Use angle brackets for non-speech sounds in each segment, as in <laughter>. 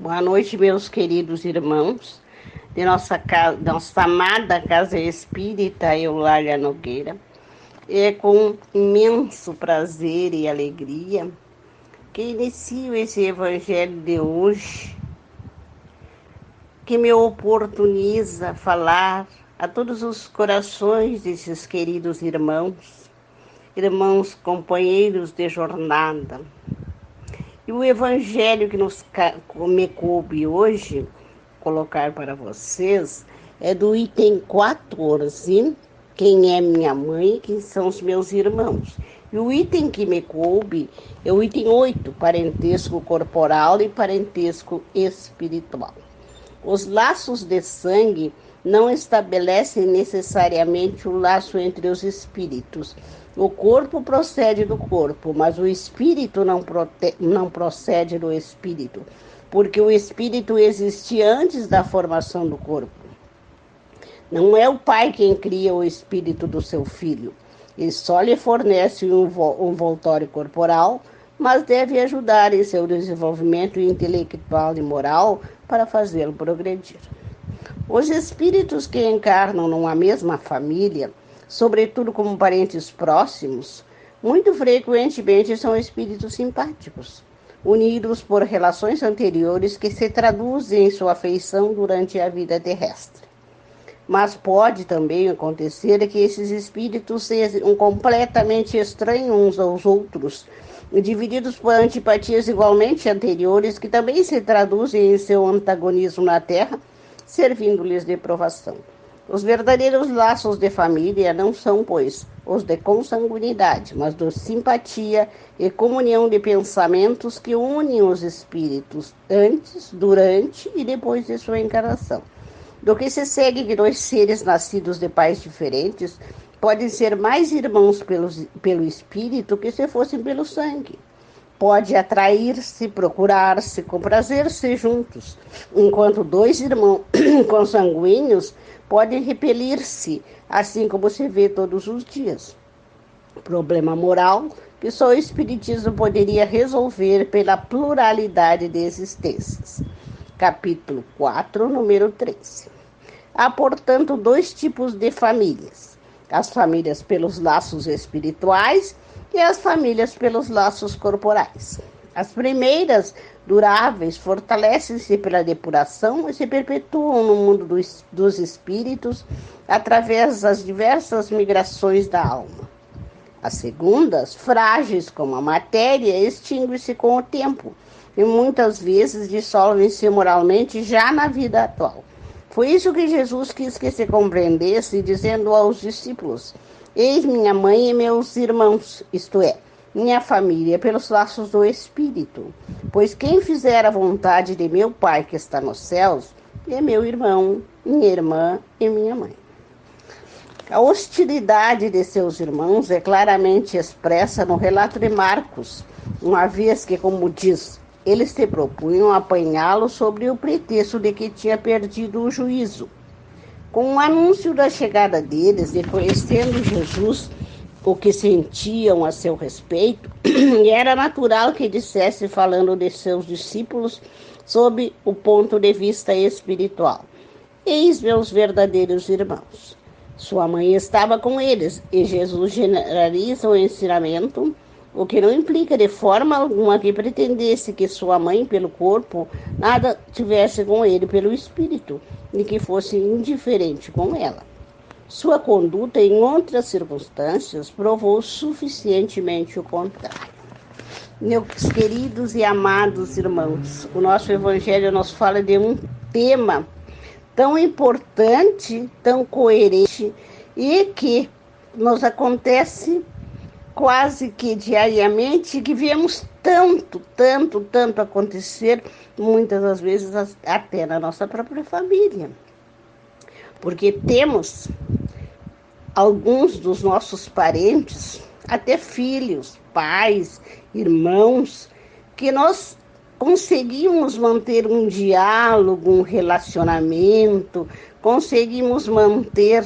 Boa noite, meus queridos irmãos de nossa, casa, nossa amada Casa Espírita Eulália Nogueira. É com imenso prazer e alegria que inicio esse evangelho de hoje, que me oportuniza falar a todos os corações desses queridos irmãos, irmãos companheiros de jornada, e o evangelho que nos me coube hoje colocar para vocês é do item 14, quem é minha mãe e quem são os meus irmãos. E o item que me coube é o item 8, parentesco corporal e parentesco espiritual. Os laços de sangue não estabelecem necessariamente o laço entre os espíritos, o corpo procede do corpo, mas o espírito não, prote... não procede do espírito, porque o espírito existe antes da formação do corpo. Não é o pai quem cria o espírito do seu filho. Ele só lhe fornece um, um voltório corporal, mas deve ajudar em seu desenvolvimento intelectual e moral para fazê-lo progredir. Os espíritos que encarnam numa mesma família sobretudo como parentes próximos, muito frequentemente são espíritos simpáticos, unidos por relações anteriores que se traduzem em sua afeição durante a vida terrestre. Mas pode também acontecer que esses espíritos sejam completamente estranhos uns aos outros, divididos por antipatias igualmente anteriores que também se traduzem em seu antagonismo na Terra, servindo-lhes de provação. Os verdadeiros laços de família não são, pois, os de consanguinidade, mas de simpatia e comunhão de pensamentos que unem os espíritos antes, durante e depois de sua encarnação. Do que se segue que dois seres nascidos de pais diferentes podem ser mais irmãos pelos, pelo espírito que se fossem pelo sangue. Pode atrair-se, procurar-se, comprazer-se juntos, enquanto dois irmãos <clears throat> consanguíneos podem repelir-se, assim como se vê todos os dias. Problema moral que só o Espiritismo poderia resolver pela pluralidade de existências. Capítulo 4, número 13. Há, portanto, dois tipos de famílias: as famílias pelos laços espirituais e as famílias pelos laços corporais. As primeiras duráveis fortalecem-se pela depuração e se perpetuam no mundo dos, dos espíritos através das diversas migrações da alma. As segundas, frágeis como a matéria, extinguem-se com o tempo e muitas vezes dissolvem-se moralmente já na vida atual. Foi isso que Jesus quis que se compreendesse, dizendo aos discípulos: Eis minha mãe e meus irmãos, isto é, minha família pelos laços do Espírito. Pois quem fizer a vontade de meu Pai que está nos céus é meu irmão, minha irmã e minha mãe. A hostilidade de seus irmãos é claramente expressa no relato de Marcos, uma vez que, como diz, eles se propunham apanhá-lo sobre o pretexto de que tinha perdido o juízo. Com o anúncio da chegada deles, reconhecendo Jesus o que sentiam a seu respeito, e <clears throat> era natural que dissesse, falando de seus discípulos, sob o ponto de vista espiritual: Eis meus verdadeiros irmãos. Sua mãe estava com eles, e Jesus generaliza o ensinamento, o que não implica de forma alguma que pretendesse que sua mãe, pelo corpo, nada tivesse com ele pelo espírito, e que fosse indiferente com ela. Sua conduta, em outras circunstâncias, provou suficientemente o contrário. Meus queridos e amados irmãos, o nosso Evangelho nos fala de um tema tão importante, tão coerente e que nos acontece quase que diariamente, que vemos tanto, tanto, tanto acontecer, muitas das vezes até na nossa própria família. Porque temos alguns dos nossos parentes, até filhos, pais, irmãos, que nós conseguimos manter um diálogo, um relacionamento, conseguimos manter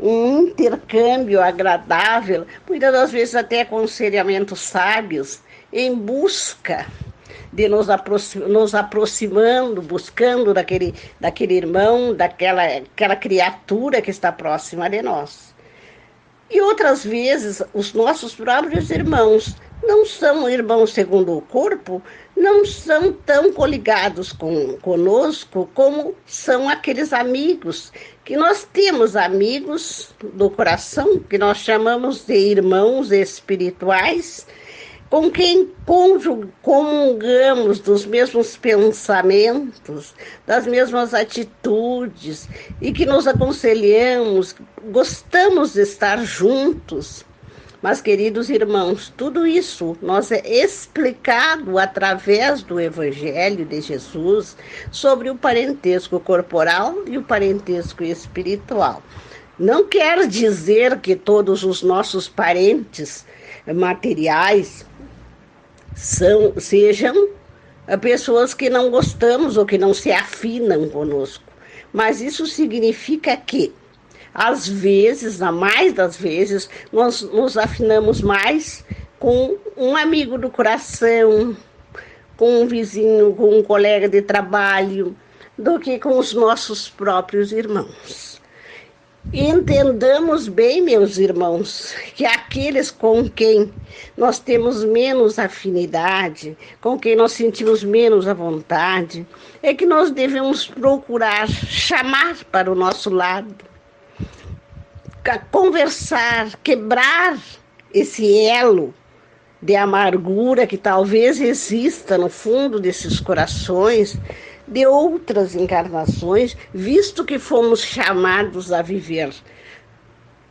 um intercâmbio agradável, muitas das vezes até aconselhamentos sábios, em busca de nos, aproxim, nos aproximando, buscando daquele, daquele irmão, daquela aquela criatura que está próxima de nós. E outras vezes, os nossos próprios irmãos não são irmãos segundo o corpo, não são tão coligados com, conosco como são aqueles amigos, que nós temos amigos do coração, que nós chamamos de irmãos espirituais, com quem comungamos dos mesmos pensamentos, das mesmas atitudes e que nos aconselhamos, gostamos de estar juntos. Mas, queridos irmãos, tudo isso nós é explicado através do Evangelho de Jesus sobre o parentesco corporal e o parentesco espiritual. Não quer dizer que todos os nossos parentes materiais são, sejam pessoas que não gostamos ou que não se afinam conosco. Mas isso significa que, às vezes, na mais das vezes, nós nos afinamos mais com um amigo do coração, com um vizinho, com um colega de trabalho, do que com os nossos próprios irmãos. Entendamos bem, meus irmãos, que aqueles com quem nós temos menos afinidade, com quem nós sentimos menos à vontade, é que nós devemos procurar chamar para o nosso lado, conversar, quebrar esse elo de amargura que talvez exista no fundo desses corações de outras encarnações, visto que fomos chamados a viver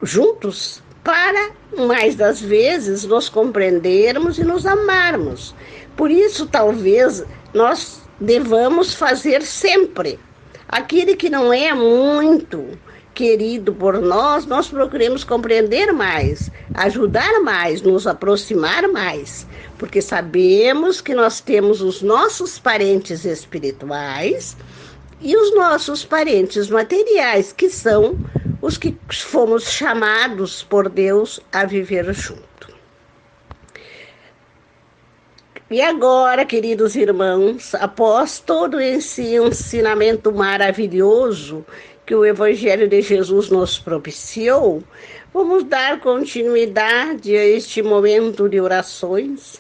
juntos para, mais das vezes, nos compreendermos e nos amarmos. Por isso, talvez, nós devamos fazer sempre. Aquele que não é muito querido por nós, nós procuremos compreender mais, ajudar mais, nos aproximar mais porque sabemos que nós temos os nossos parentes espirituais e os nossos parentes materiais, que são os que fomos chamados por Deus a viver junto. E agora, queridos irmãos, após todo esse ensinamento maravilhoso que o Evangelho de Jesus nos propiciou, vamos dar continuidade a este momento de orações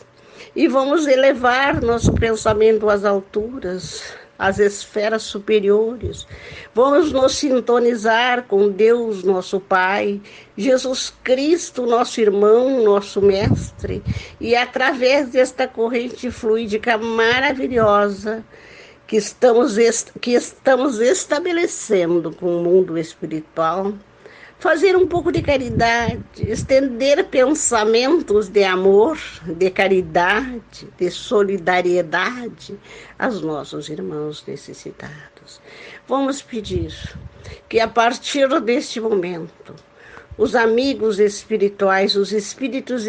e vamos elevar nosso pensamento às alturas, às esferas superiores. Vamos nos sintonizar com Deus, nosso Pai, Jesus Cristo, nosso irmão, nosso mestre, e através desta corrente fluídica maravilhosa que estamos, que estamos estabelecendo com o mundo espiritual, fazer um pouco de caridade, estender pensamentos de amor, de caridade, de solidariedade aos nossos irmãos necessitados. Vamos pedir que a partir deste momento, os amigos espirituais, os espíritos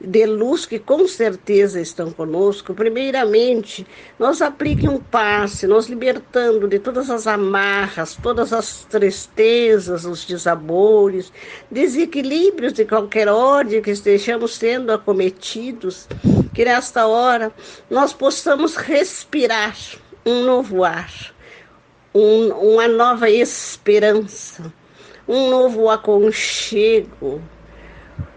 de luz que com certeza estão conosco, primeiramente, nos apliquem um passe, nos libertando de todas as amarras, todas as tristezas, os desabores, desequilíbrios de qualquer ordem que estejamos sendo acometidos, que nesta hora nós possamos respirar um novo ar, um, uma nova esperança, um novo aconchego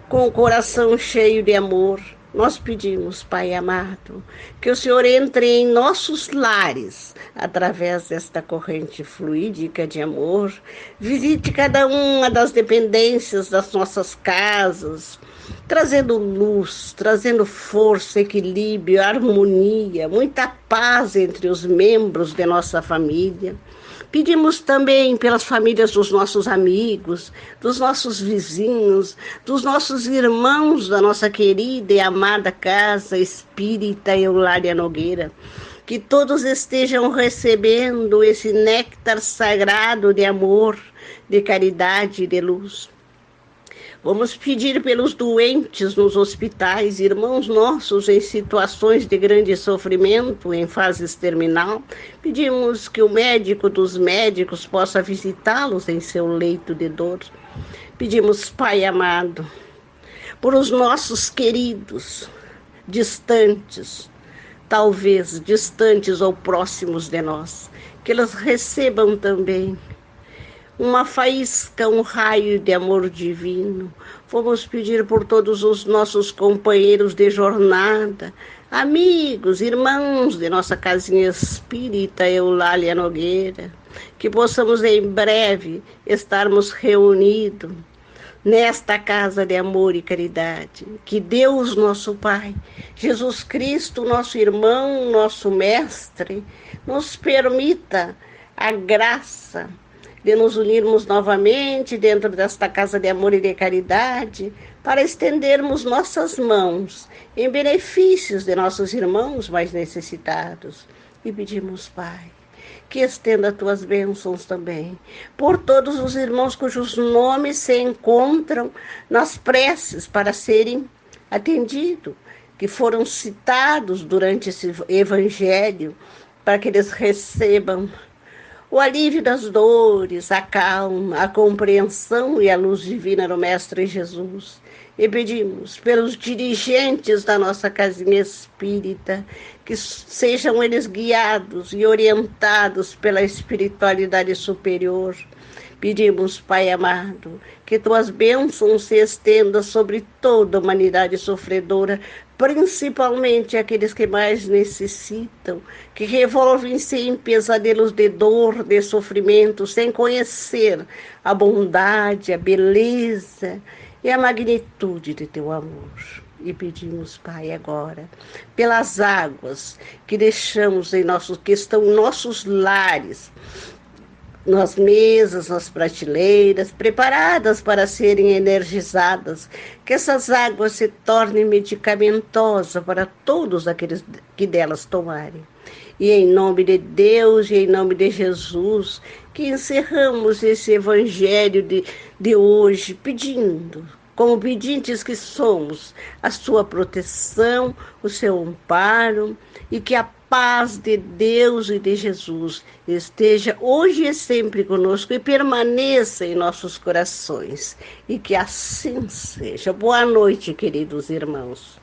com o coração cheio de amor, nós pedimos, Pai amado, que o Senhor entre em nossos lares através desta corrente fluídica de amor, visite cada uma das dependências das nossas casas, trazendo luz, trazendo força, equilíbrio, harmonia, muita paz entre os membros de nossa família. Pedimos também pelas famílias dos nossos amigos, dos nossos vizinhos, dos nossos irmãos da nossa querida e amada Casa Espírita Eulália Nogueira. Que todos estejam recebendo esse néctar sagrado de amor, de caridade e de luz. Vamos pedir pelos doentes nos hospitais, irmãos nossos em situações de grande sofrimento, em fases terminal. Pedimos que o médico dos médicos possa visitá-los em seu leito de dor. Pedimos, Pai amado, por os nossos queridos distantes, talvez distantes ou próximos de nós, que eles recebam também uma faísca, um raio de amor divino. Vamos pedir por todos os nossos companheiros de jornada, amigos, irmãos de nossa casinha espírita Eulália Nogueira, que possamos em breve estarmos reunidos nesta casa de amor e caridade. Que Deus, nosso Pai, Jesus Cristo, nosso irmão, nosso mestre, nos permita a graça de nos unirmos novamente dentro desta casa de amor e de caridade, para estendermos nossas mãos em benefícios de nossos irmãos mais necessitados. E pedimos, Pai, que estenda tuas bênçãos também por todos os irmãos cujos nomes se encontram nas preces para serem atendidos, que foram citados durante esse evangelho, para que eles recebam o alívio das dores, a calma, a compreensão e a luz divina do Mestre Jesus. E pedimos pelos dirigentes da nossa casinha espírita, que sejam eles guiados e orientados pela espiritualidade superior. Pedimos, Pai amado, que tuas bênçãos se estendam sobre toda a humanidade sofredora, principalmente aqueles que mais necessitam, que revolvem-se em pesadelos de dor, de sofrimento, sem conhecer a bondade, a beleza e a magnitude de teu amor. E pedimos, Pai, agora, pelas águas que deixamos em nossos, que estão em nossos lares, nas mesas, nas prateleiras, preparadas para serem energizadas, que essas águas se tornem medicamentosas para todos aqueles que delas tomarem. E em nome de Deus e em nome de Jesus, que encerramos esse evangelho de, de hoje pedindo como pedintes que somos, a sua proteção, o seu amparo e que a paz de Deus e de Jesus esteja hoje e sempre conosco e permaneça em nossos corações. E que assim seja. Boa noite, queridos irmãos.